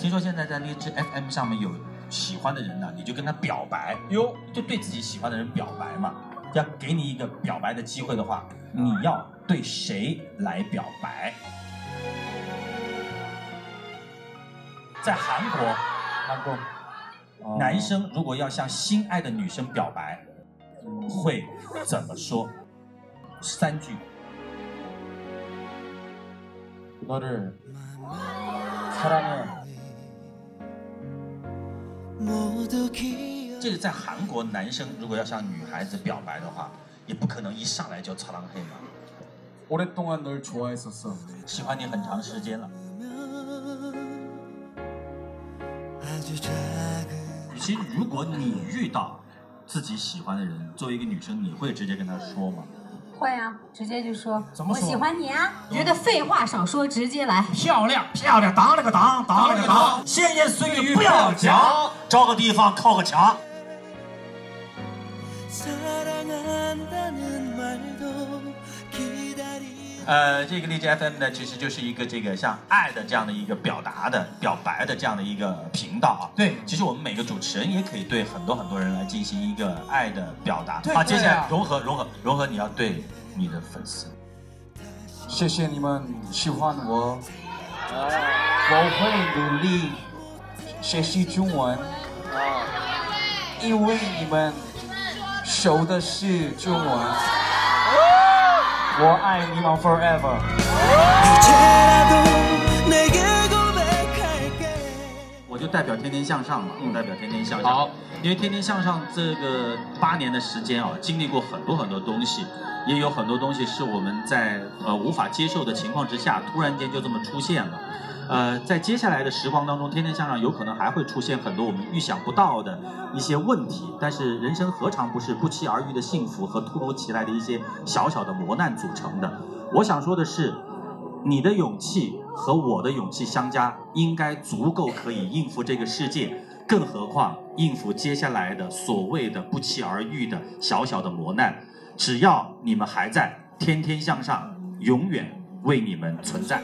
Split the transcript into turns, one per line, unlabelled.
听说现在在荔枝 FM 上面有喜欢的人呢，你就跟他表白哟，就对自己喜欢的人表白嘛。要给你一个表白的机会的话，你要对谁来表白？在韩国，
韩国哦
男生如果要向心爱的女生表白，会怎么说？三句。
너를 사랑해.
这是在韩国，男生如果要向女孩子表白的话，也不可能一上来就擦浪黑嘛。
오랫동안 널 좋아했었어.
喜欢你很长时间了。其实，如果你遇到自己喜欢的人，作为一个女生，你会直接跟他说吗？
会啊，直接就说，我喜欢你啊！觉得废话少说，直接来。
漂亮漂亮，当了个当，当了个当，闲言碎语不要讲，找个地方靠个墙。呃，这个荔枝 FM 呢，其实就是一个这个像爱的这样的一个表达的表白的这样的一个频道啊。
对，
其实我们每个主持人也可以对很多很多人来进行一个爱的表达。好，接下来融合融合融合，你要对。你的粉丝，
谢谢你们喜欢我，我会努力学习中文，因为你们熟的是中文，我爱你们 forever。
我就代表天天向上嘛，代表天天向上。
好。
因为天天向上这个八年的时间啊，经历过很多很多东西，也有很多东西是我们在呃无法接受的情况之下，突然间就这么出现了。呃，在接下来的时光当中，天天向上有可能还会出现很多我们预想不到的一些问题。但是人生何尝不是不期而遇的幸福和突如其来的一些小小的磨难组成的？我想说的是，你的勇气和我的勇气相加，应该足够可以应付这个世界，更何况应付接下来的所谓的不期而遇的小小的磨难。只要你们还在，天天向上，永远为你们存在。